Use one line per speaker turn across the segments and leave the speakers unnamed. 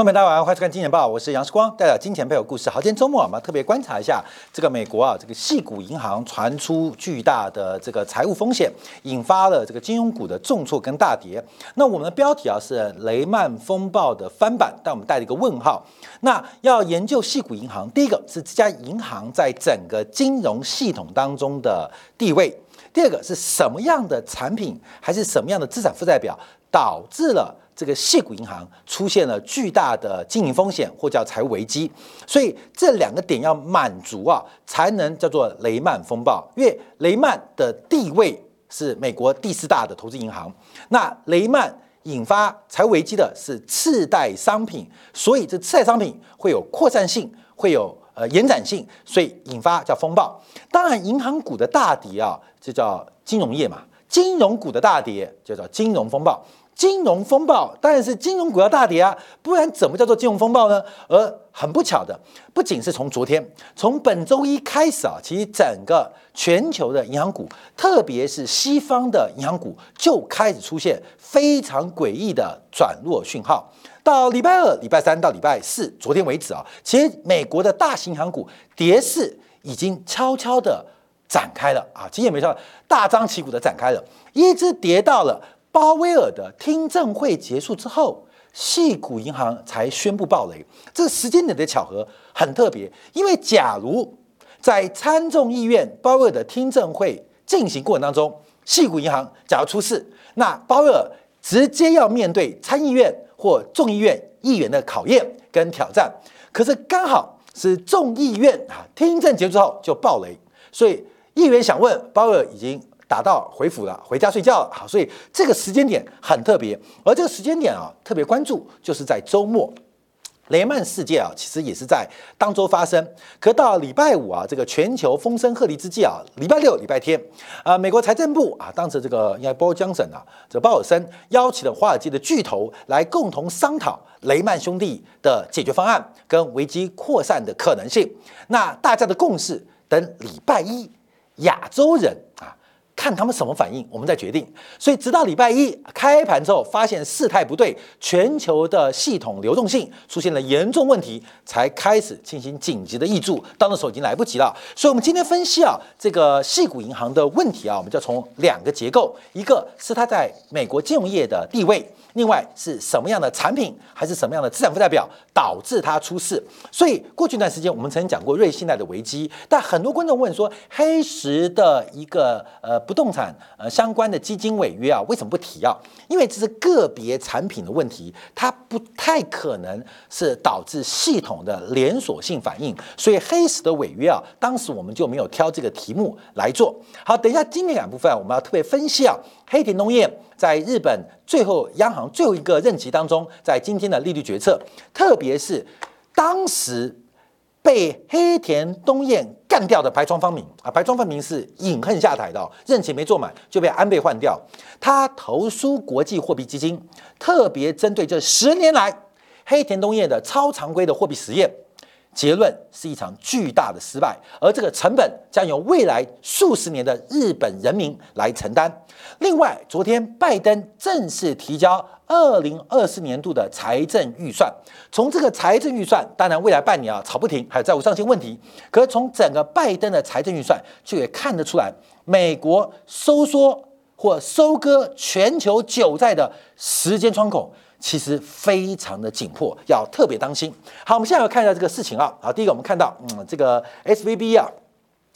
观众朋友大家好，欢迎收看《金钱报》，我是杨世光，带来金钱背后故事。好，今天周末，我们特别观察一下这个美国啊，这个系股银行传出巨大的这个财务风险，引发了这个金融股的重挫跟大跌。那我们的标题啊是雷曼风暴的翻版，但我们带了一个问号。那要研究系股银行，第一个是这家银行在整个金融系统当中的地位，第二个是什么样的产品，还是什么样的资产负债表导致了。这个系股银行出现了巨大的经营风险，或叫财务危机，所以这两个点要满足啊，才能叫做雷曼风暴。因为雷曼的地位是美国第四大的投资银行，那雷曼引发财务危机的是次贷商品，所以这次贷商品会有扩散性，会有呃延展性，所以引发叫风暴。当然，银行股的大跌啊，就叫金融业嘛，金融股的大跌就叫金融风暴。金融风暴当然是金融股要大跌啊，不然怎么叫做金融风暴呢？而很不巧的，不仅是从昨天，从本周一开始啊，其实整个全球的银行股，特别是西方的银行股，就开始出现非常诡异的转弱讯号。到礼拜二、礼拜三到礼拜四，昨天为止啊，其实美国的大型银行股跌势已经悄悄的展开了啊，其实也没错，大张旗鼓的展开了，一直跌到了。鲍威尔的听证会结束之后，细谷银行才宣布暴雷。这个时间点的巧合很特别，因为假如在参众议院鲍威尔的听证会进行过程当中，细谷银行假如出事，那鲍威尔直接要面对参议院或众议院议员的考验跟挑战。可是刚好是众议院啊听证结束之后就暴雷，所以议员想问鲍威尔已经。打到回府了，回家睡觉了。好，所以这个时间点很特别，而这个时间点啊，特别关注就是在周末，雷曼事件啊，其实也是在当周发生。可到礼拜五啊，这个全球风声鹤唳之际啊，礼拜六、礼拜天啊，美国财政部啊，当时这个应该鲍江省啊，这鲍尔森邀请了华尔街的巨头来共同商讨雷曼兄弟的解决方案跟危机扩散的可能性。那大家的共识，等礼拜一亚洲人。看他们什么反应，我们再决定。所以直到礼拜一开盘之后，发现事态不对，全球的系统流动性出现了严重问题，才开始进行紧急的挹注。到那时候已经来不及了。所以，我们今天分析啊，这个系股银行的问题啊，我们就要从两个结构，一个是它在美国金融业的地位。另外是什么样的产品，还是什么样的资产负债表导致它出事？所以过去一段时间，我们曾经讲过瑞信贷的危机，但很多观众问说，黑石的一个呃不动产呃相关的基金违约啊，为什么不提啊？因为这是个别产品的问题，它不太可能是导致系统的连锁性反应，所以黑石的违约啊，当时我们就没有挑这个题目来做。好，等一下经典两部分，我们要特别分析啊，黑田农业。在日本最后央行最后一个任期当中，在今天的利率决策，特别是当时被黑田东彦干掉的白川方明啊，白川方明是隐恨下台的，任期没做满就被安倍换掉。他投书国际货币基金，特别针对这十年来黑田东彦的超常规的货币实验。结论是一场巨大的失败，而这个成本将由未来数十年的日本人民来承担。另外，昨天拜登正式提交二零二四年度的财政预算。从这个财政预算，当然未来半年啊吵不停，还有债务上限问题。可是从整个拜登的财政预算，就也看得出来，美国收缩或收割全球韭菜的时间窗口。其实非常的紧迫，要特别当心。好，我们现在要看一下这个事情啊。好，第一个我们看到，嗯，这个 S V B 啊，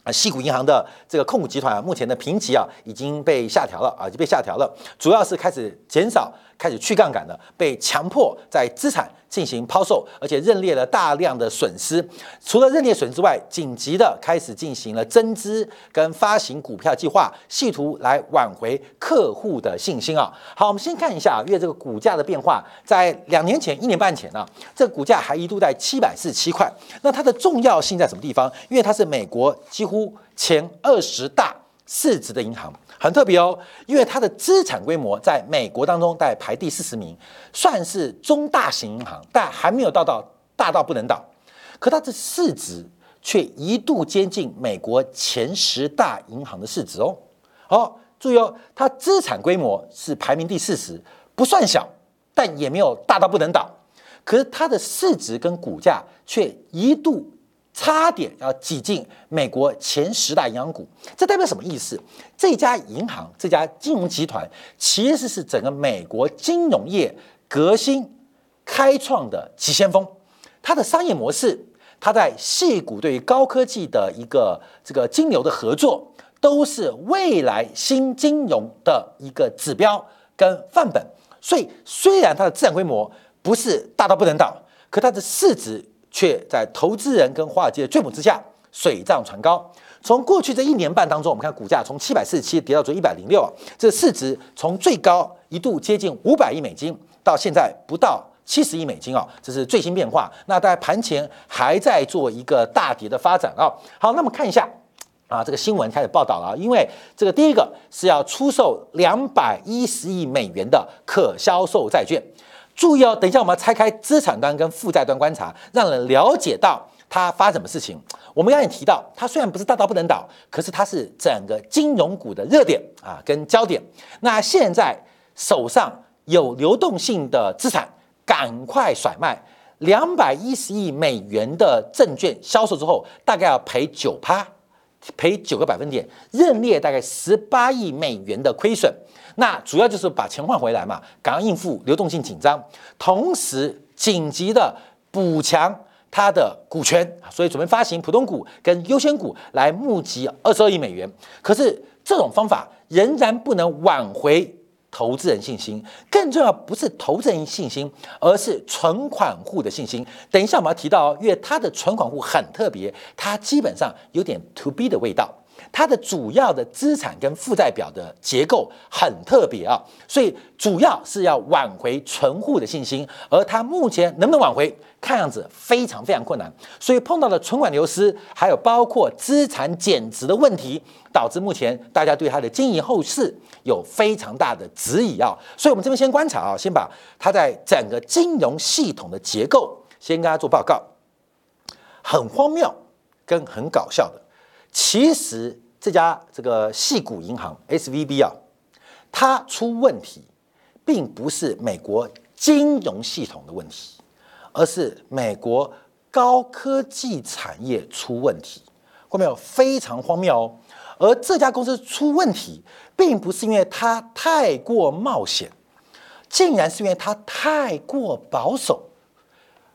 啊，西谷银行的这个控股集团啊，目前的评级啊已经被下调了啊，已经被下调了，主要是开始减少。开始去杠杆了，被强迫在资产进行抛售，而且认列了大量的损失。除了认列损失之外，紧急的开始进行了增资跟发行股票计划，试图来挽回客户的信心啊。好，我们先看一下啊，因为这个股价的变化，在两年前、一年半前呢，这股价还一度在七百四十七块。那它的重要性在什么地方？因为它是美国几乎前二十大市值的银行。很特别哦，因为它的资产规模在美国当中在排第四十名，算是中大型银行，但还没有到到大到不能倒。可它的市值却一度接近美国前十大银行的市值哦。好，注意哦，它资产规模是排名第四十，不算小，但也没有大到不能倒。可是它的市值跟股价却一度差点要挤进美国前十大银行股。这代表什么意思？这家银行、这家金融集团其实是整个美国金融业革新开创的急先锋。它的商业模式，它在细股对于高科技的一个这个金流的合作，都是未来新金融的一个指标跟范本。所以，虽然它的资产规模不是大到不能倒，可它的市值却在投资人跟华尔街的追捧之下水涨船高。从过去这一年半当中，我们看股价从七百四十七跌到昨一百零六啊，这市值从最高一度接近五百亿美金，到现在不到。七十亿美金啊，这是最新变化。那在盘前还在做一个大跌的发展啊。好，那么看一下啊，这个新闻开始报道了。因为这个第一个是要出售两百一十亿美元的可销售债券。注意哦，等一下我们要拆开资产端跟负债端观察，让人了解到它发什么事情。我们刚才提到，它虽然不是大到不能倒，可是它是整个金融股的热点啊，跟焦点。那现在手上有流动性的资产。赶快甩卖两百一十亿美元的证券销售之后，大概要赔九趴，赔九个百分点，认列大概十八亿美元的亏损。那主要就是把钱换回来嘛，赶快应付流动性紧张，同时紧急的补强它的股权，所以准备发行普通股跟优先股来募集二十二亿美元。可是这种方法仍然不能挽回。投资人信心更重要，不是投资人信心，而是存款户的信心。等一下我们要提到，因为它的存款户很特别，它基本上有点 to B 的味道。它的主要的资产跟负债表的结构很特别啊，所以主要是要挽回存户的信心，而它目前能不能挽回，看样子非常非常困难。所以碰到了存款流失，还有包括资产减值的问题，导致目前大家对它的经营后市有非常大的质疑啊。所以我们这边先观察啊，先把它在整个金融系统的结构先跟大家做报告，很荒谬跟很搞笑的。其实这家这个系股银行 S V B 啊，它出问题，并不是美国金融系统的问题，而是美国高科技产业出问题。看没有？非常荒谬哦。而这家公司出问题，并不是因为它太过冒险，竟然是因为它太过保守。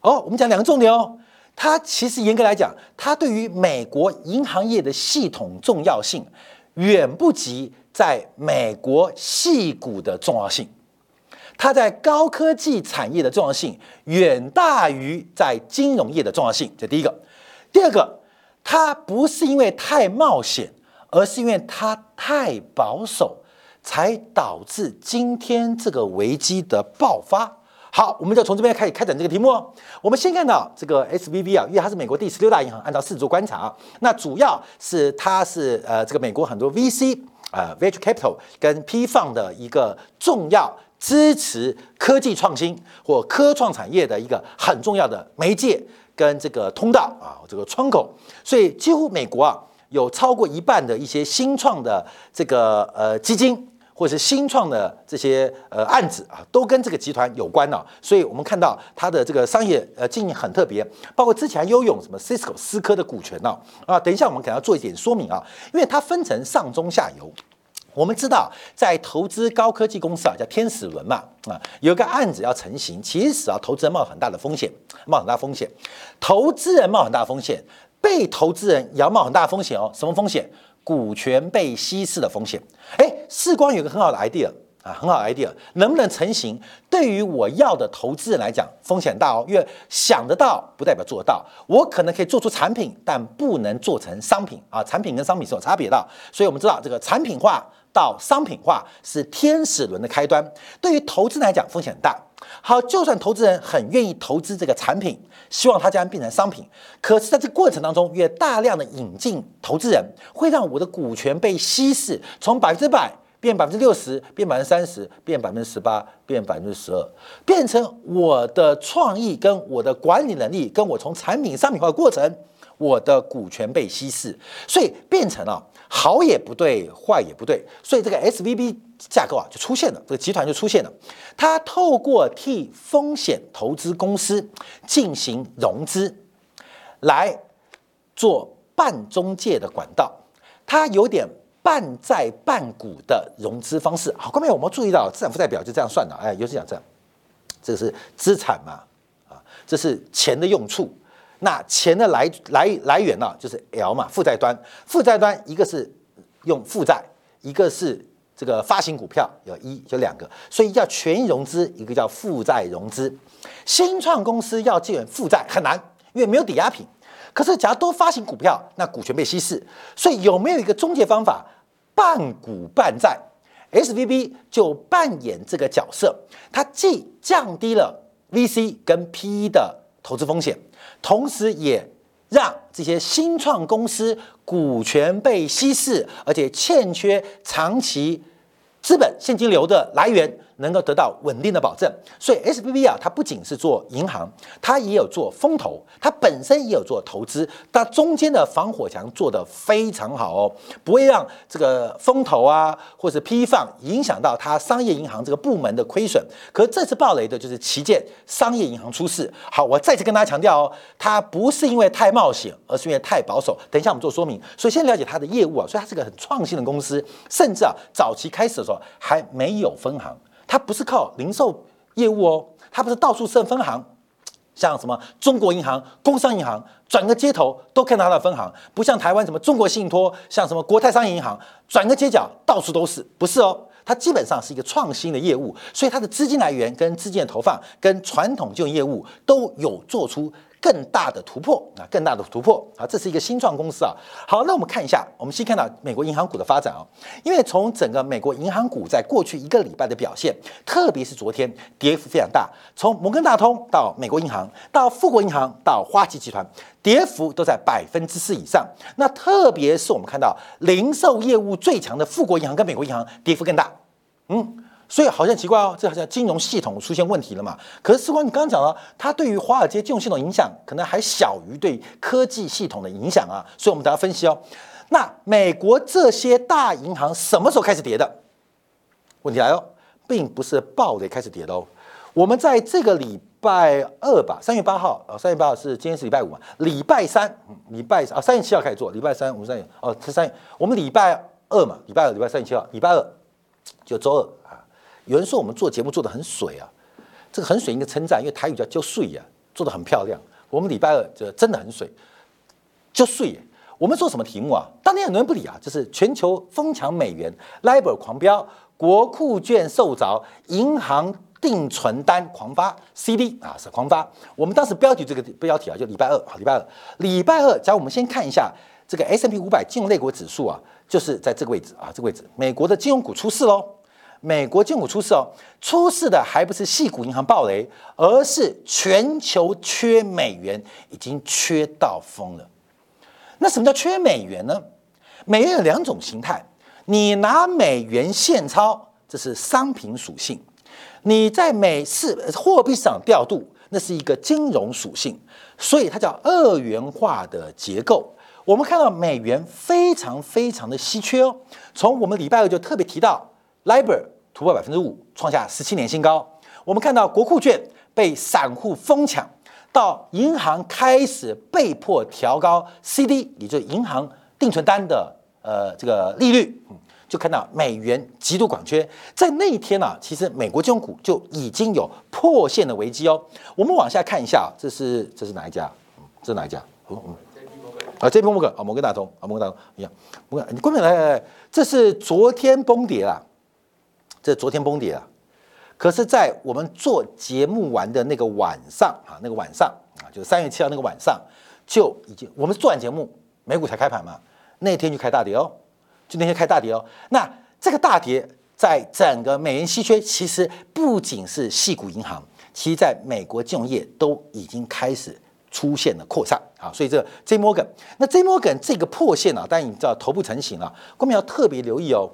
哦，我们讲两个重点哦。它其实严格来讲，它对于美国银行业的系统重要性，远不及在美国系股的重要性。它在高科技产业的重要性，远大于在金融业的重要性。这第一个。第二个，它不是因为太冒险，而是因为它太保守，才导致今天这个危机的爆发。好，我们就从这边开始开展这个题目哦。我们先看到这个 S V B 啊，因为它是美国第十六大银行，按照市值观察，啊那主要是它是呃这个美国很多 V C 啊 Venture Capital 跟 P 放的一个重要支持科技创新或科创产业的一个很重要的媒介跟这个通道啊这个窗口，所以几乎美国啊有超过一半的一些新创的这个呃基金。或是新创的这些呃案子啊，都跟这个集团有关呢，所以我们看到它的这个商业呃经营很特别，包括之前拥有什么 Cisco 思科的股权呢啊，等一下我们可能要做一点说明啊，因为它分成上中下游，我们知道在投资高科技公司啊叫天使轮嘛啊，有个案子要成型，其实啊投资人冒很大的风险，冒很大风险，投资人冒很大风险，被投资人也要冒很大风险哦，什么风险？股权被稀释的风险，哎，世光有个很好的 idea 啊，很好的 idea，能不能成型？对于我要的投资人来讲，风险大哦，因为想得到不代表做得到。我可能可以做出产品，但不能做成商品啊，产品跟商品是有差别的。所以我们知道，这个产品化到商品化是天使轮的开端。对于投资人来讲，风险大。好，就算投资人很愿意投资这个产品，希望它将变成商品，可是在这过程当中，越大量的引进投资人，会让我的股权被稀释，从百分之百变百分之六十，变百分之三十，变百分之十八，变百分之十二，变成我的创意跟我的管理能力，跟我从产品商品化的过程，我的股权被稀释，所以变成了好也不对，坏也不对，所以这个 S V B 架构啊就出现了，这个集团就出现了。它透过替风险投资公司进行融资，来做半中介的管道，它有点半债半股的融资方式。好，各位我们注意到资产负债表就这样算的，哎，尤其讲这样，这个是资产嘛，啊，这是钱的用处。那钱的来来来源呢，就是 L 嘛，负债端，负债端一个是用负债，一个是这个发行股票，有一就两个，所以叫权益融资，一个叫负债融资。新创公司要借负债很难，因为没有抵押品。可是假如多发行股票，那股权被稀释，所以有没有一个中介方法，半股半债？S V B 就扮演这个角色，它既降低了 V C 跟 P E 的投资风险。同时，也让这些新创公司股权被稀释，而且欠缺长期资本现金流的来源。能够得到稳定的保证，所以 S B B 啊，它不仅是做银行，它也有做风投，它本身也有做投资，它中间的防火墙做得非常好哦，不会让这个风投啊或者批放影响到它商业银行这个部门的亏损。可这次暴雷的就是旗舰商业银行出事。好，我再次跟大家强调哦，它不是因为太冒险，而是因为太保守。等一下我们做说明。所以先了解它的业务啊，所以它是个很创新的公司，甚至啊早期开始的时候还没有分行。它不是靠零售业务哦，它不是到处设分行，像什么中国银行、工商银行，转个街头都看到它的分行，不像台湾什么中国信托，像什么国泰商业银行，转个街角到处都是，不是哦，它基本上是一个创新的业务，所以它的资金来源跟资金的投放跟传统金融业务都有做出。更大的突破啊，更大的突破啊，这是一个新创公司啊。好，那我们看一下，我们先看到美国银行股的发展啊。因为从整个美国银行股在过去一个礼拜的表现，特别是昨天跌幅非常大，从摩根大通到美国银行，到富国银行，到花旗集团，跌幅都在百分之四以上。那特别是我们看到零售业务最强的富国银行跟美国银行，跌幅更大。嗯。所以好像奇怪哦，这好像金融系统出现问题了嘛？可是，事关你刚刚讲了，它对于华尔街金融系统影响可能还小于对科技系统的影响啊。所以，我们等下分析哦。那美国这些大银行什么时候开始跌的？问题来了，并不是暴雷开始跌的哦。我们在这个礼拜二吧，三月八号啊，三月八号是今天是礼拜五嘛？礼拜三，礼拜啊，三月七号开始做，礼拜三、五、三月哦，是三月。我们礼拜二嘛，礼拜二、礼拜三、月七号，礼拜二就周二。有人说我们做节目做的很水啊，这个很水应该称赞，因为台语叫就水呀，做的很漂亮。我们礼拜二就真的很水，就水。我们做什么题目啊？当天很多人不理啊，就是全球疯抢美元，LIBOR 狂飙，国库券受着，银行定存单狂发，CD 啊是狂发。我们当时标题这个标题啊，就礼拜二啊，礼拜二，礼拜二。假如我们先看一下这个 S M P 五百金融类股指数啊，就是在这个位置啊，这个位置，美国的金融股出事喽。美国金股出事哦，出事的还不是系股银行暴雷，而是全球缺美元已经缺到疯了。那什么叫缺美元呢？美元有两种形态，你拿美元现钞，这是商品属性；你在美市货币市场调度，那是一个金融属性。所以它叫二元化的结构。我们看到美元非常非常的稀缺哦，从我们礼拜二就特别提到。LIBOR 突破百分之五，创下十七年新高。我们看到国库券被散户疯抢，到银行开始被迫调高 CD，也就是银行定存单的呃这个利率，就看到美元极度短缺。在那一天呢，其实美国金融股就已经有破线的危机哦。我们往下看一下，这是这是哪一家？这是哪一家？嗯嗯，啊，J P Morgan 啊，摩根大通啊，摩根大通一样。摩根，你关门来来来，这是昨天崩跌了。这昨天崩跌了，可是，在我们做节目完的那个晚上啊，那个晚上啊，就三月七号那个晚上，就已经我们做完节目，美股才开盘嘛，那天就开大跌哦，就那天开大跌哦。那这个大跌在整个美元稀缺，其实不仅是系股银行，其实在美国金融业都已经开始出现了扩散啊。所以这 J Morgan，那 J Morgan 这个破线啊，当然你知道头部成型了，我们要特别留意哦。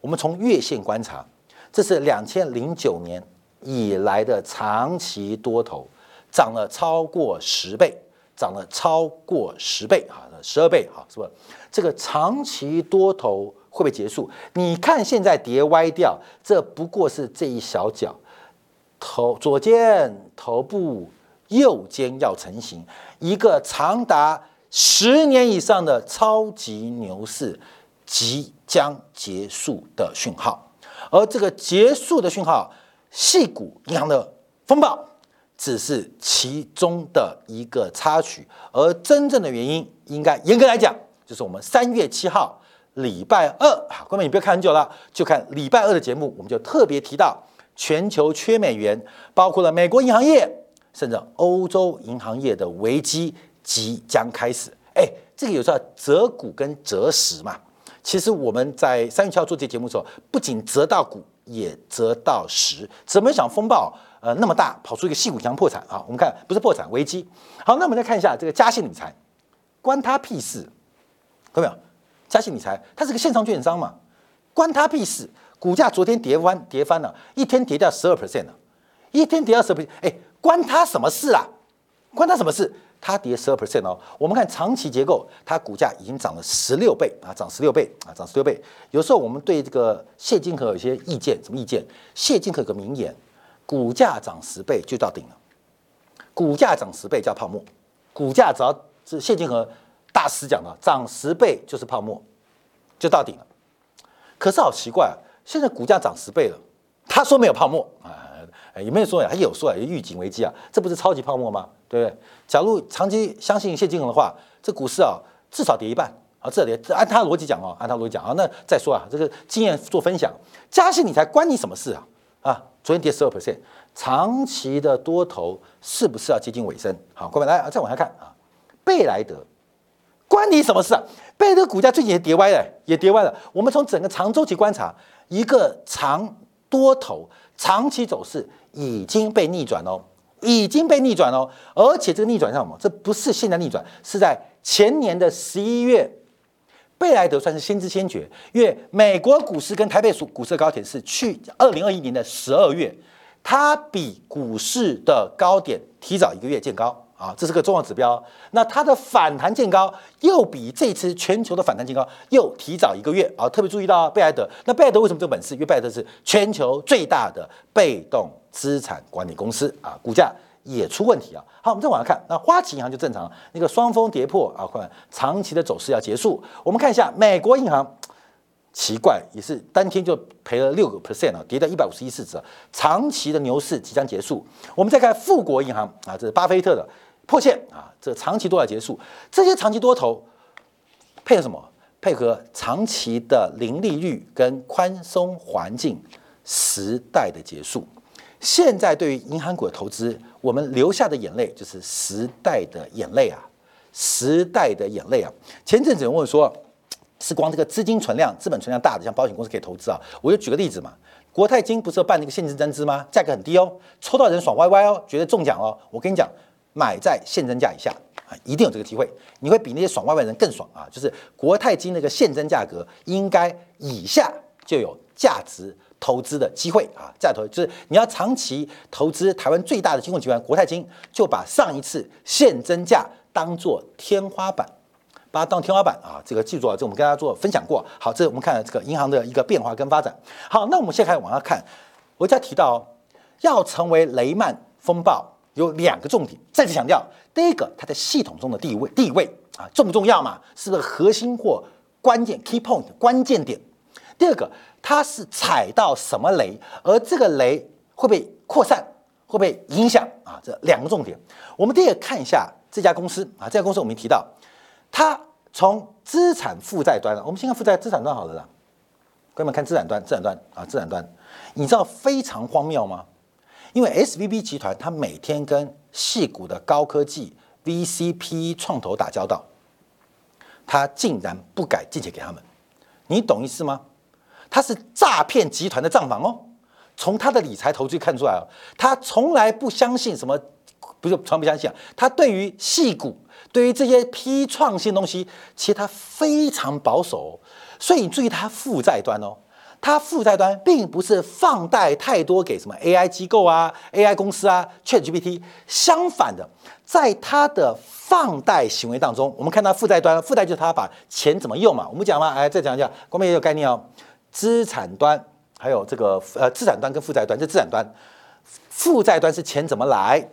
我们从月线观察。这是两千零九年以来的长期多头，涨了超过十倍，涨了超过十倍啊，十二倍啊，是不？这个长期多头会不会结束？你看现在跌歪掉，这不过是这一小角，头左肩头部，右肩要成型，一个长达十年以上的超级牛市即将结束的讯号，而这个结束的讯号，系股银行的风暴。只是其中的一个插曲，而真正的原因，应该严格来讲，就是我们三月七号礼拜二啊，观众你不要看很久了，就看礼拜二的节目，我们就特别提到全球缺美元，包括了美国银行业，甚至欧洲银行业的危机即将开始。哎，这个有时候择股跟择时嘛。其实我们在三月七号做这节目的时候，不仅择到股，也择到时。怎么想风暴？呃，那么大跑出一个细股强破产啊！我们看不是破产危机。好，那我们再看一下这个嘉信理财，关他屁事，看到没有？嘉信理财它是个线上券商嘛，关他屁事。股价昨天跌翻跌翻了，一天跌掉十二 percent 了，一天跌掉十 percent，哎，关他什么事啊？关他什么事？它跌十二 percent 哦。我们看长期结构，它股价已经涨了十六倍啊，涨十六倍啊，涨十六倍。有时候我们对这个谢金河有些意见，什么意见？谢金河有个名言。股价涨十倍就到顶了，股价涨十倍叫泡沫，股价只要是谢金河大师讲的，涨十倍就是泡沫，就到顶了。可是好奇怪啊，现在股价涨十倍了，他说没有泡沫啊，也没有说呀，他有说啊，预警危机啊，这不是超级泡沫吗？对不对？假如长期相信谢金河的话，这股市啊至少跌一半啊，这里按他逻辑讲哦，按他逻辑讲啊，那再说啊，这个经验做分享，加息你才关你什么事啊？啊，昨天跌十二 percent，长期的多头是不是要接近尾声？好，各位来啊再往下看啊，贝莱德关你什么事啊？贝莱德股价最近也跌歪了，也跌歪了。我们从整个长周期观察，一个长多头长期走势已经被逆转哦，已经被逆转哦，而且这个逆转是什么？这不是现在逆转，是在前年的十一月。贝莱德算是先知先觉，因为美国股市跟台北股股市的高点是去二零二一年的十二月，它比股市的高点提早一个月见高啊，这是个重要指标。那它的反弹见高又比这次全球的反弹见高又提早一个月啊，特别注意到贝莱德。那贝莱德为什么这个本事？因为贝莱德是全球最大的被动资产管理公司啊，股价。也出问题啊！好，我们再往下看，那花旗银行就正常了，那个双峰跌破啊，看长期的走势要结束。我们看一下美国银行，奇怪，也是当天就赔了六个 percent 啊，跌到一百五十一市值，长期的牛市即将结束。我们再看富国银行啊，这是巴菲特的破线啊，这长期都要结束。这些长期多头配合什么？配合长期的零利率跟宽松环境时代的结束。现在对于银行股的投资，我们流下的眼泪就是时代的眼泪啊，时代的眼泪啊。前阵子有人问说，是光这个资金存量、资本存量大的，像保险公司可以投资啊？我就举个例子嘛，国泰金不是要办那个现金增资吗？价格很低哦，抽到人爽歪歪哦，觉得中奖哦。我跟你讲，买在现增价以下啊，一定有这个机会，你会比那些爽歪歪人更爽啊。就是国泰金那个现增价格应该以下就有价值。投资的机会啊，再投就是你要长期投资台湾最大的金融集团国泰金，就把上一次现增价当做天花板，把它当天花板啊，这个记住啊，这我们跟大家做分享过。好，这我们看这个银行的一个变化跟发展。好，那我们现在开始往下看，我再提到要成为雷曼风暴有两个重点，再次强调，第一个它在系统中的地位地位啊重不重要嘛？是不是核心或关键 key point 关键点？第二个。它是踩到什么雷，而这个雷会被扩散，会被影响啊？这两个重点，我们第一个看一下这家公司啊，这家公司我们提到，它从资产负债端，我们先看负债资产端好了啦。各位们看资产端，资产端啊，资产端，你知道非常荒谬吗？因为 S V B 集团它每天跟细股的高科技 VCPE 创投打交道，它竟然不敢借钱给他们，你懂意思吗？他是诈骗集团的账房哦，从他的理财投资看出来哦，他从来不相信什么，不是从不相信啊，他对于细股，对于这些批创新东西，其实他非常保守，所以你注意他负债端哦，它负债端并不是放贷太多给什么 AI 机构啊、AI 公司啊、ChatGPT，相反的，在它的放贷行为当中，我们看到负债端，负债就是他把钱怎么用嘛。我们讲嘛，哎，再讲一下，光面也有概念哦，资产端还有这个呃资产端跟负债端，这资产端，负债端是钱怎么来？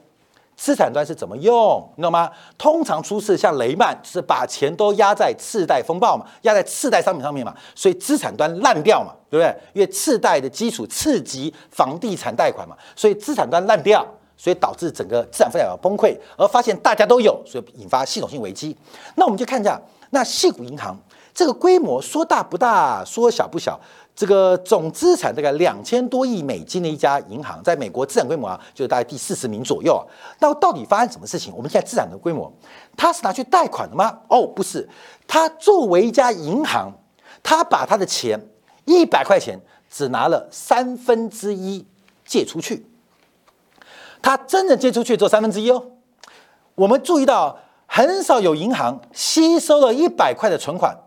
资产端是怎么用，你懂吗？通常出事像雷曼，是把钱都压在次贷风暴嘛，压在次贷商品上面嘛，所以资产端烂掉嘛，对不对？因为次贷的基础刺激房地产贷款嘛，所以资产端烂掉，所以导致整个资产负债表崩溃，而发现大家都有，所以引发系统性危机。那我们就看一下，那系股银行这个规模说大不大，说小不小。这个总资产大概两千多亿美金的一家银行，在美国资产规模啊，就是大概第四十名左右啊。那到底发生什么事情？我们现在资产的规模，它是拿去贷款的吗？哦，不是，它作为一家银行，它把它的钱一百块钱只拿了三分之一借出去，它真的借出去做三分之一哦。我们注意到，很少有银行吸收了一百块的存款，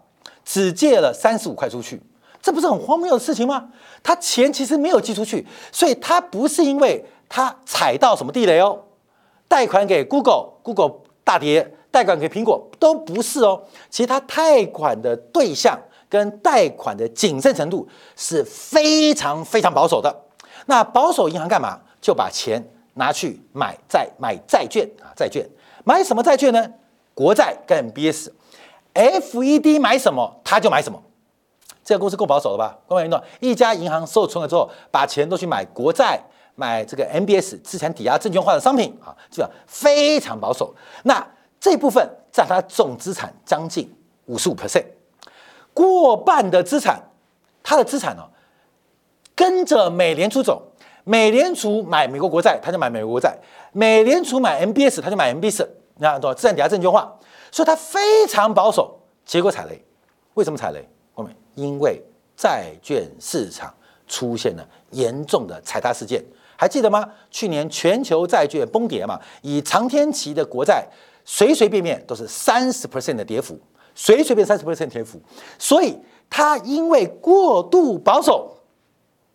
只借了三十五块出去。这不是很荒谬的事情吗？他钱其实没有寄出去，所以他不是因为他踩到什么地雷哦，贷款给 Google，Google 大跌，贷款给苹果都不是哦。其实他贷款的对象跟贷款的谨慎程度是非常非常保守的。那保守银行干嘛？就把钱拿去买债，买债券啊，债券买什么债券呢？国债跟 BS FED 买什么他就买什么。这个公司够保守了吧？各位运动，一家银行受存了之后，把钱都去买国债、买这个 MBS 资产抵押证券化的商品啊，基本上非常保守。那这部分占它总资产将近五十五 percent，过半的资产，它的资产呢，跟着美联储走。美联储买美国国债，他就买美国国债；美联储买 MBS，他就买 MBS。那多资产抵押证券化，所以它非常保守。结果踩雷，为什么踩雷？因为债券市场出现了严重的踩踏事件，还记得吗？去年全球债券崩跌嘛，以长天期的国债随随便便都是三十 percent 的跌幅，随随便三十 percent 跌幅，所以它因为过度保守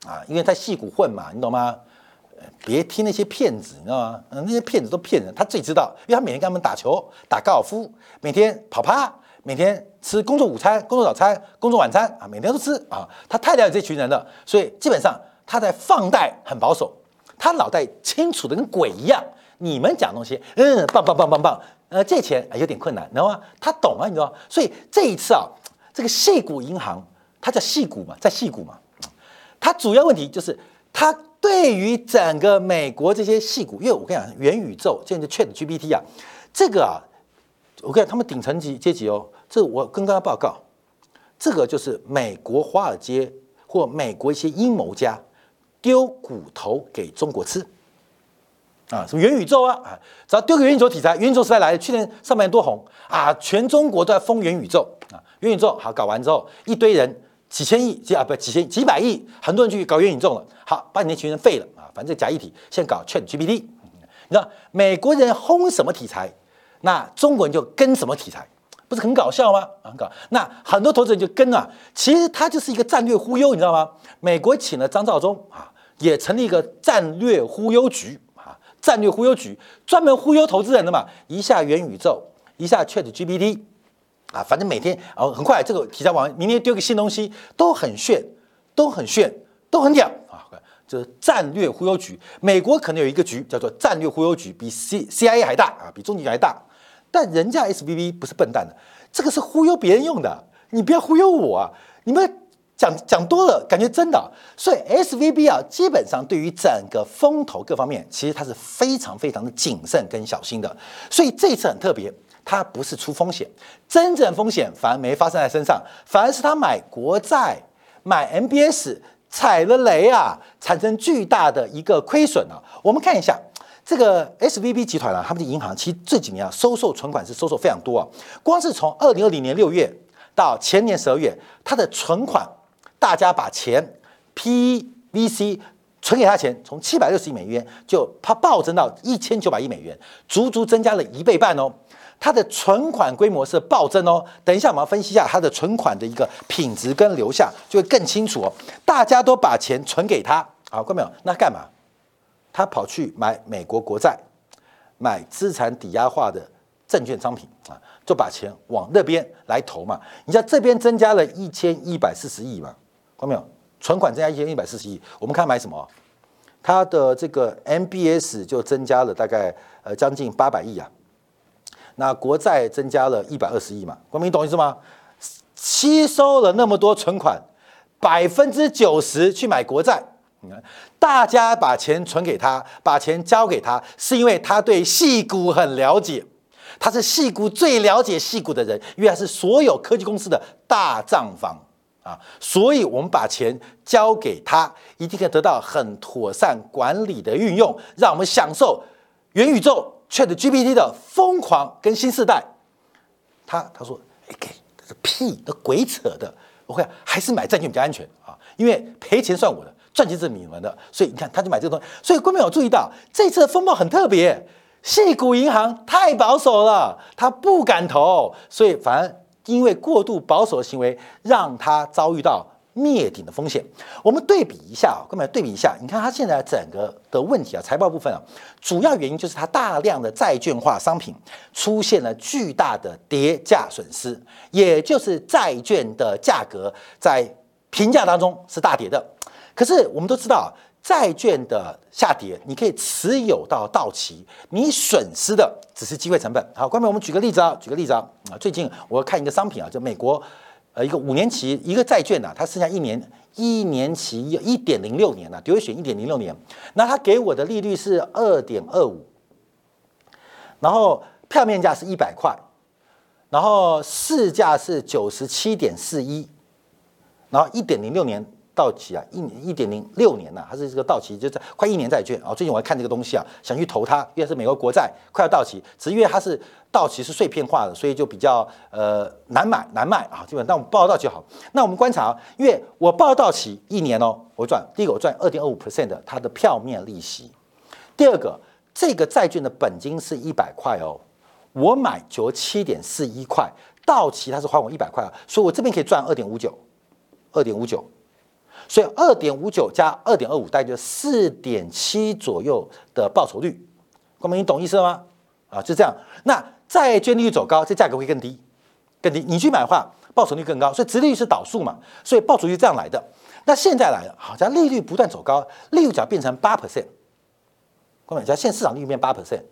啊，因为在戏股混嘛，你懂吗？别听那些骗子，你知道吗？嗯，那些骗子都骗人，他自己知道，因为他每天跟他们打球、打高尔夫，每天跑趴。每天吃工作午餐、工作早餐、工作晚餐啊，每天都吃啊。他太了解这群人了，所以基本上他在放贷很保守，他脑袋清楚的跟鬼一样。你们讲东西，嗯，棒棒棒棒棒，呃，借钱有点困难，知道吗？他懂啊，你知道？所以这一次啊，这个细股银行，它叫细股嘛，在细股嘛，它主要问题就是它对于整个美国这些细股，因为我跟你讲，元宇宙现在 Chat GPT 啊，这个啊，我跟你讲，他们顶层级阶级哦。这我跟大家报告，这个就是美国华尔街或美国一些阴谋家丢骨头给中国吃啊，什么元宇宙啊啊，只要丢个元宇宙题材，元宇宙时代来，去年上半年多红啊，全中国都在封元宇宙啊，元宇宙好搞完之后，一堆人几千亿几啊不几千几百亿，很多人去搞元宇宙了，好把你那群人废了啊，反正假议题先搞 Chat GPT，你知道美国人轰什么题材，那中国人就跟什么题材。不是很搞笑吗？很搞。那很多投资人就跟啊，其实他就是一个战略忽悠，你知道吗？美国请了张兆忠啊，也成立一个战略忽悠局啊，战略忽悠局专门忽悠投资人的嘛。一下元宇宙，一下 Chat GPT 啊，反正每天啊，很快这个题材网，明天丢个新东西都很炫，都很炫，都很屌啊。就是战略忽悠局，美国可能有一个局叫做战略忽悠局，比 C CIA 还大啊，比中情还大。但人家 S B B 不是笨蛋的，这个是忽悠别人用的，你不要忽悠我啊！你们讲讲多了，感觉真的。所以 S V B 啊，基本上对于整个风投各方面，其实它是非常非常的谨慎跟小心的。所以这次很特别，它不是出风险，真正风险反而没发生在身上，反而是他买国债、买 M B S 踩了雷啊，产生巨大的一个亏损啊。我们看一下。这个 S V B 集团啊，他们的银行其实这几年啊，收受存款是收受非常多啊。光是从二零二零年六月到前年十二月，它的存款，大家把钱 P V C 存给他钱，从七百六十亿美元就它暴增到一千九百亿美元，足足增加了一倍半哦。它的存款规模是暴增哦。等一下我们要分析一下它的存款的一个品质跟流向，就会更清楚哦。大家都把钱存给他，好，看到没有？那干嘛？他跑去买美国国债，买资产抵押化的证券商品啊，就把钱往那边来投嘛。你像这边增加了一千一百四十亿嘛，看到没有？存款增加一千一百四十亿，我们看买什么？它的这个 MBS 就增加了大概呃将近八百亿啊，那国债增加了一百二十亿嘛，国民懂意思吗？吸收了那么多存款，百分之九十去买国债，你看大家把钱存给他，把钱交给他，是因为他对细股很了解，他是细股最了解细股的人，因为他是所有科技公司的大账房。啊，所以我们把钱交给他，一定可以得到很妥善管理的运用，让我们享受元宇宙 Chat GPT 的疯狂跟新时代。他他说，哎，给这是屁，那鬼扯的，我会还是买债券比较安全啊，因为赔钱算我的，赚钱是你们的，所以你看他就买这个东西。所以观众有注意到，这次的风暴很特别，细股银行太保守了，他不敢投，所以反而。因为过度保守的行为，让他遭遇到灭顶的风险。我们对比一下啊，各位对比一下，你看它现在整个的问题啊，财报部分啊，主要原因就是它大量的债券化商品出现了巨大的跌价损失，也就是债券的价格在评价当中是大跌的。可是我们都知道。债券的下跌，你可以持有到到期，你损失的只是机会成本。好，关众我们举个例子啊，举个例子啊，啊，最近我看一个商品啊，就美国，呃，一个五年期一个债券呐，它剩下一年，一年期一点零六年呐，丢选一点零六年，那它给我的利率是二点二五，然后票面价是一百块，然后市价是九十七点四一，然后一点零六年。到期啊，一一点零六年呐，它是这个到期，就在快一年债券啊。最近我还看这个东西啊，想去投它，因为是美国国债快要到期，只是因为它是到期是碎片化的，所以就比较呃难买难卖啊。基本但我们报到期好。那我们观察啊，因为我报到期一年哦，我赚第一个我赚二点二五 percent 的它的票面利息，第二个这个债券的本金是一百块哦，我买九七点四一块，到期它是还我一百块啊，所以我这边可以赚二点五九，二点五九。所以二点五九加二点二五，大概就四点七左右的报酬率。光明，你懂意思了吗？啊，就这样。那债券利率走高，这价格会更低，更低。你去买的话，报酬率更高。所以殖利率是导数嘛，所以报酬率这样来的。那现在来了，好，像利率不断走高，利率只要变成八 percent，光明，假现在市场利率变八 percent，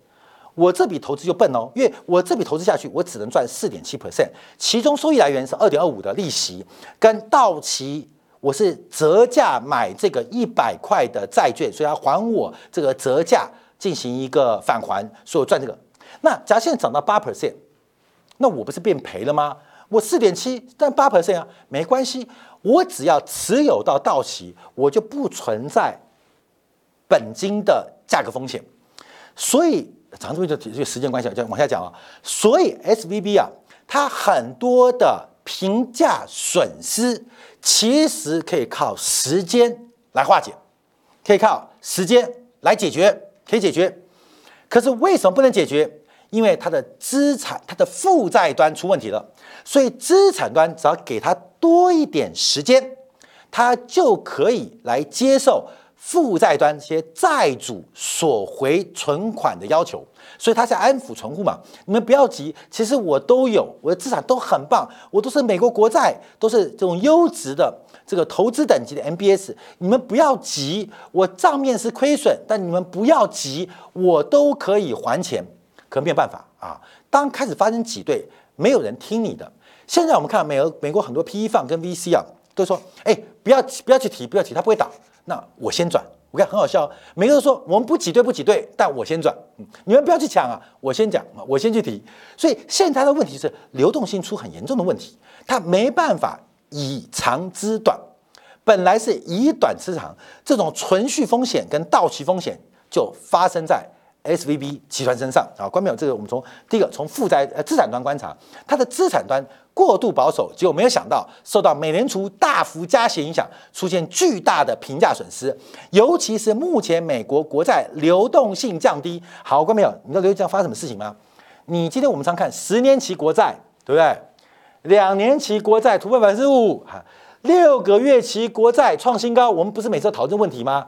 我这笔投资就笨哦，因为我这笔投资下去，我只能赚四点七 percent，其中收益来源是二点二五的利息跟到期。我是折价买这个一百块的债券，所以要还我这个折价进行一个返还，所以我赚这个。那假如现在涨到八 percent，那我不是变赔了吗？我四点七，但八 percent 啊，没关系，我只要持有到到期，我就不存在本金的价格风险。所以，长这就这个时间关系，就往下讲啊。所以 S V B 啊，它很多的。评价损失其实可以靠时间来化解，可以靠时间来解决，可以解决。可是为什么不能解决？因为它的资产、它的负债端出问题了。所以资产端只要给他多一点时间，他就可以来接受负债端这些债主索回存款的要求。所以他在安抚存户嘛，你们不要急，其实我都有，我的资产都很棒，我都是美国国债，都是这种优质的这个投资等级的 MBS，你们不要急，我账面是亏损，但你们不要急，我都可以还钱，可没有办法啊。当开始发生挤兑，没有人听你的。现在我们看美俄美国很多 PE 放跟 VC 啊，都说，哎，不要不要去提，不要提，它不会倒，那我先转。我看很好笑，每个人说我们不挤兑不挤兑，但我先转，你们不要去抢啊，我先讲我先去提。所以现在的问题是流动性出很严重的问题，它没办法以长之短，本来是以短之长，这种存续风险跟到期风险就发生在。S V B 集团身上啊，关表这个我们从第一个从负债呃资产端观察，它的资产端过度保守，结果没有想到受到美联储大幅加息影响，出现巨大的评价损失，尤其是目前美国国债流动性降低。好，关没有？你知道流动性发生什么事情吗？你今天我们常看十年期国债，对不对？两年期国债突破百分之五，哈，六个月期国债创新高，我们不是每次都讨论这个问题吗？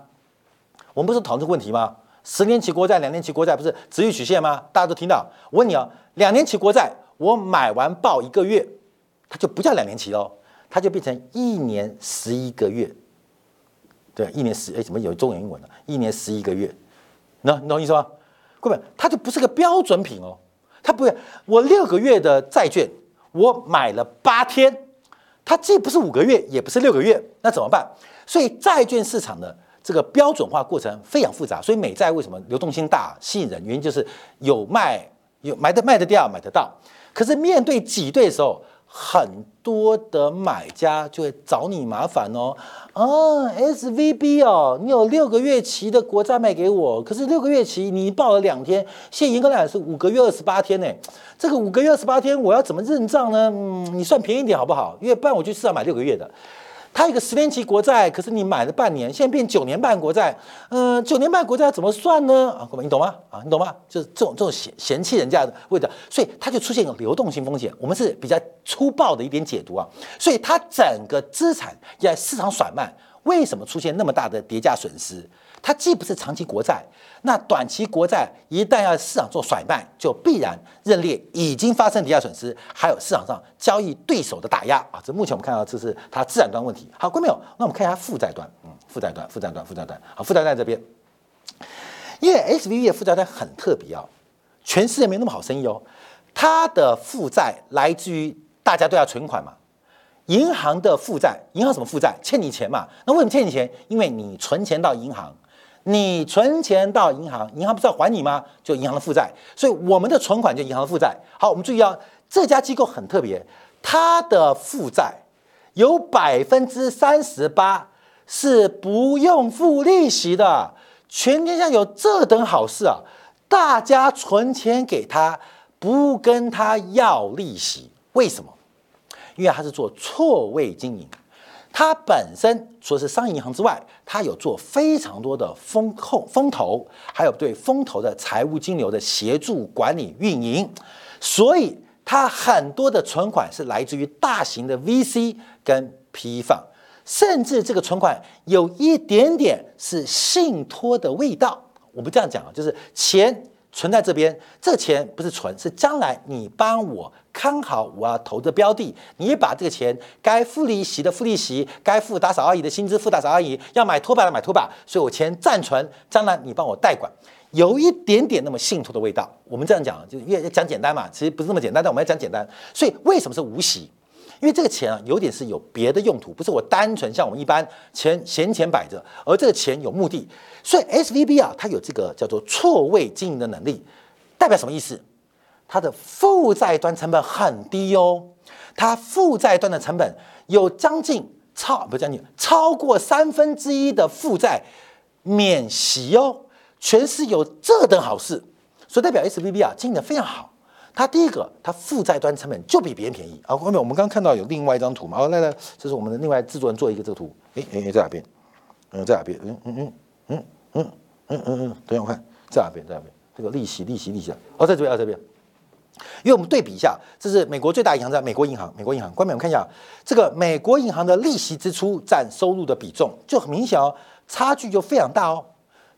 我们不是讨论这个问题吗？十年期国债、两年期国债不是直率曲线吗？大家都听到。我问你啊，两年期国债我买完报一个月，它就不叫两年期喽，它就变成一年十一个月。对，一年十哎，怎么有中文英文呢？一年十一个月，那你懂意思吗？各位，它就不是个标准品哦，它不是我六个月的债券，我买了八天，它既不是五个月，也不是六个月，那怎么办？所以债券市场的这个标准化过程非常复杂，所以美债为什么流动性大、吸引人？原因就是有卖有买的卖得掉、买得到，可是面对挤兑的时候。很多的买家就会找你麻烦哦，啊，S V B 哦，你有六个月期的国债卖给我，可是六个月期你报了两天，现银格来是五个月二十八天呢，这个五个月二十八天我要怎么认账呢？你算便宜点好不好？因为不然我去市场买六个月的。它一个十年期国债，可是你买了半年，现在变九年半国债，嗯，九年半国债怎么算呢？啊，各位你懂吗？啊，你懂吗？就是这种这种嫌嫌弃人家的味道，所以它就出现一个流动性风险。我们是比较粗暴的一点解读啊，所以它整个资产在市场甩卖，为什么出现那么大的跌价损失？它既不是长期国债，那短期国债一旦要市场做甩卖，就必然认列已经发生抵押损失，还有市场上交易对手的打压啊。这目前我们看到这是它资产端问题。好，各位没有？那我们看一下负债端，嗯，负债端，负债端，负债端。好，负债端这边，因为 S V B 的负债端很特别哦，全世界没那么好生意哦。它的负债来自于大家都要存款嘛。银行的负债，银行什么负债？欠你钱嘛。那为什么欠你钱？因为你存钱到银行。你存钱到银行，银行不是要还你吗？就银行的负债，所以我们的存款就银行的负债。好，我们注意啊，这家机构很特别，它的负债有百分之三十八是不用付利息的。全天下有这等好事啊！大家存钱给他，不跟他要利息，为什么？因为他是做错位经营。它本身除了是商业银行之外，它有做非常多的风控、风投，还有对风投的财务金流的协助管理运营，所以它很多的存款是来自于大型的 VC 跟批放，甚至这个存款有一点点是信托的味道。我们这样讲啊，就是钱存在这边，这钱不是存，是将来你帮我。看好我要投的标的，你把这个钱该付利息的付利息，该付打扫阿姨的薪资付打扫阿姨，要买拖把的买拖把，所以我钱暂存，将来你帮我代管，有一点点那么信托的味道。我们这样讲，就越讲简单嘛，其实不是那么简单，但我们要讲简单。所以为什么是无息？因为这个钱啊，有点是有别的用途，不是我单纯像我们一般钱闲钱摆着，而这个钱有目的。所以 S V B 啊，它有这个叫做错位经营的能力，代表什么意思？它的负债端成本很低哦，它负债端的成本有将近超不将近超过三分之一的负债免息哦，全是有这等好事，所以代表 S V B 啊经营的非常好。它第一个，它负债端成本就比别人便宜啊。后面我们刚看到有另外一张图嘛，哦来来，这是我们的另外制作人做一个这个图，哎哎在哪边？嗯在哪边？嗯嗯嗯嗯嗯嗯嗯嗯，等下我看在哪边在哪边？这个利息利息利息哦在这边啊这边。因为我们对比一下，这是美国最大银行在美国银行，美国银行。关面我们看一下，这个美国银行的利息支出占收入的比重就很明显哦，差距就非常大哦，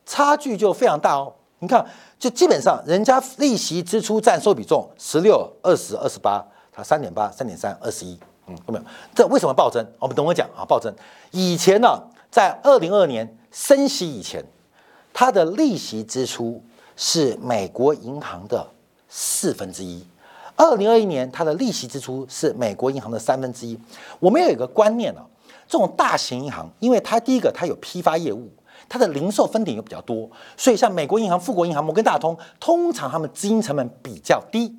差距就非常大哦。你看，就基本上人家利息支出占收比重十六、二十二、十八，它三点八、三点三、二十一，嗯，有没有？这为什么暴增？我们等我讲啊，暴增。以前呢，在二零二二年升息以前，它的利息支出是美国银行的。四分之一，二零二一年它的利息支出是美国银行的三分之一。我们要有一个观念啊，这种大型银行，因为它第一个它有批发业务，它的零售分点又比较多，所以像美国银行、富国银行、摩根大通，通常他们资金成本比较低。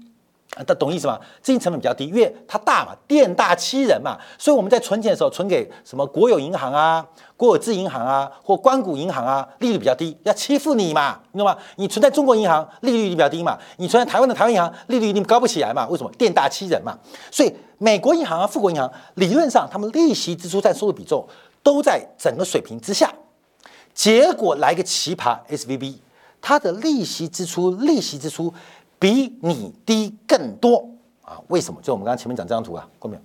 啊，懂懂意思吗？资金成本比较低，因为它大嘛，店大欺人嘛，所以我们在存钱的时候，存给什么国有银行啊、国有制银行啊，或关谷银行啊，利率比较低，要欺负你嘛，你懂吗？你存在中国银行，利率一定比较低嘛，你存在台湾的台湾银行，利率一定高不起来嘛？为什么？店大欺人嘛。所以美国银行啊、富国银行，理论上他们利息支出占收入比重都在整个水平之下，结果来个奇葩，S V B，它的利息支出，利息支出。比你低更多啊？为什么？就我们刚刚前面讲这张图啊，过没有？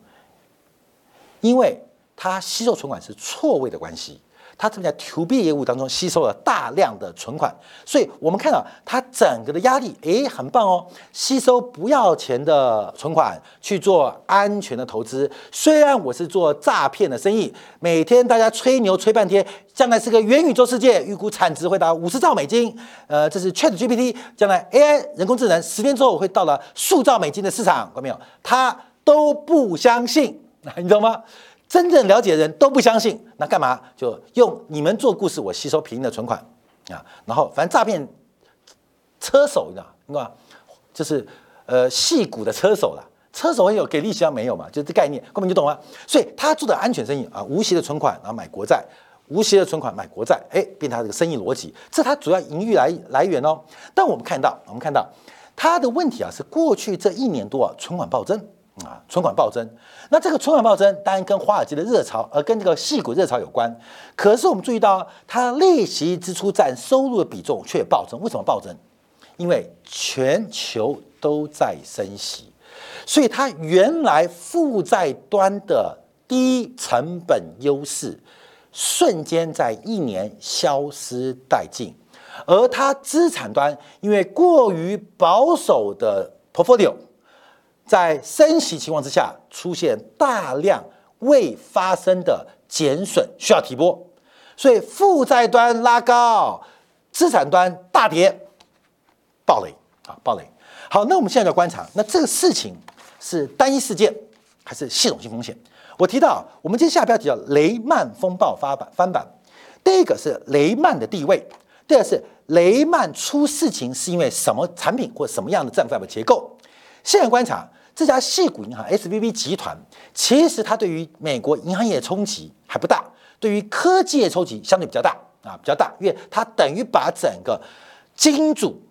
因为它吸收存款是错位的关系。它正在 to B 业务当中吸收了大量的存款，所以我们看到它整个的压力，诶，很棒哦，吸收不要钱的存款去做安全的投资。虽然我是做诈骗的生意，每天大家吹牛吹半天，将来是个元宇宙世界，预估产值会达五十兆美金。呃，这是 Chat GPT，将来 AI 人工智能十年之后会到了数兆美金的市场，看到没有？他都不相信，你知道吗？真正了解的人都不相信，那干嘛就用你们做故事，我吸收便宜的存款啊？然后反正诈骗车手，你知道对吧？就是呃戏股的车手了，车手也有给利息啊？没有嘛？就这概念，根本就懂吗。所以他做的安全生意啊，无息的存款然后买国债，无息的存款买国债，哎，变他这个生意逻辑，这他主要盈余来来源哦。但我们看到，我们看到他的问题啊，是过去这一年多啊，存款暴增。啊，存款暴增，那这个存款暴增当然跟华尔街的热潮，呃跟这个细股热潮有关。可是我们注意到，它利息支出占收入的比重却暴增。为什么暴增？因为全球都在升息，所以它原来负债端的低成本优势，瞬间在一年消失殆尽。而它资产端因为过于保守的 portfolio。在升息情况之下，出现大量未发生的减损，需要提拨，所以负债端拉高，资产端大跌，暴雷啊，暴雷。好，那我们现在要观察，那这个事情是单一事件还是系统性风险？我提到，我们今天下标题叫雷曼风暴发版翻版。第一个是雷曼的地位，第二是雷曼出事情是因为什么产品或什么样的账债结构？现在观察这家系股银行 S V B 集团，其实它对于美国银行业冲击还不大，对于科技业冲击相对比较大啊，比较大，因为它等于把整个金主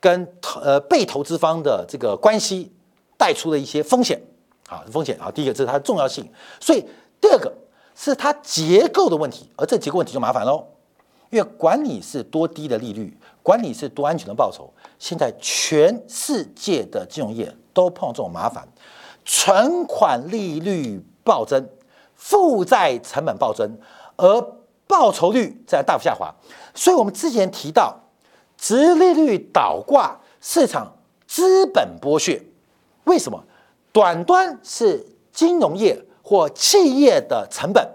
跟呃被投资方的这个关系带出了一些风险啊，风险啊。第一个这是它的重要性，所以第二个是它结构的问题，而这结构问题就麻烦喽，因为管理是多低的利率。管理是多安全的报酬，现在全世界的金融业都碰到这种麻烦，存款利率暴增，负债成本暴增，而报酬率在大幅下滑。所以，我们之前提到，直利率倒挂，市场资本剥削。为什么？短端是金融业或企业的成本，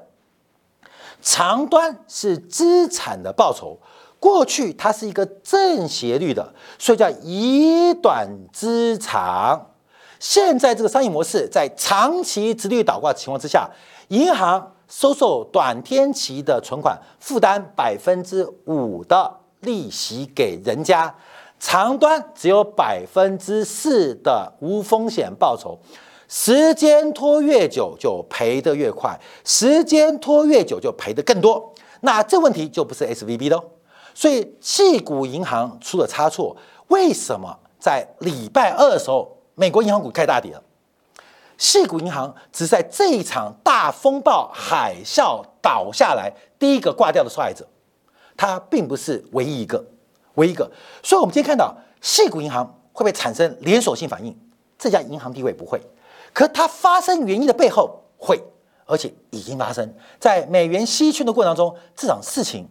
长端是资产的报酬。过去它是一个正斜率的，所以叫以短资长。现在这个商业模式在长期直率倒挂情况之下，银行收受短天期的存款，负担百分之五的利息给人家，长端只有百分之四的无风险报酬。时间拖越久就赔得越快，时间拖越久就赔得更多。那这问题就不是 S V B 的。所以，细股银行出了差错，为什么在礼拜二的时候，美国银行股开大跌了？细股银行只在这一场大风暴海啸倒下来第一个挂掉的受害者，它并不是唯一一个，唯一一个。所以，我们今天看到细股银行会不会产生连锁性反应？这家银行地位不会，可它发生原因的背后会，而且已经发生在美元稀缺的过程中，这场事情。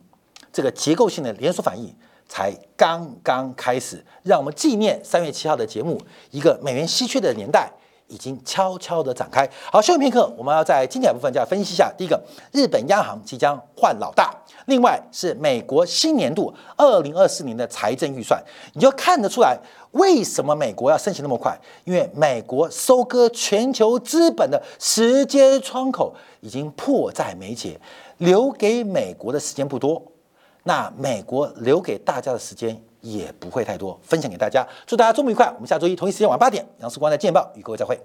这个结构性的连锁反应才刚刚开始，让我们纪念三月七号的节目，一个美元稀缺的年代已经悄悄的展开。好，休息片刻，我们要在经典部分再分析一下。第一个，日本央行即将换老大；另外是美国新年度二零二四年的财政预算，你就看得出来为什么美国要升息那么快，因为美国收割全球资本的时间窗口已经迫在眉睫，留给美国的时间不多。那美国留给大家的时间也不会太多，分享给大家，祝大家周末愉快。我们下周一同一时间晚八点，杨世光在见报与各位再会。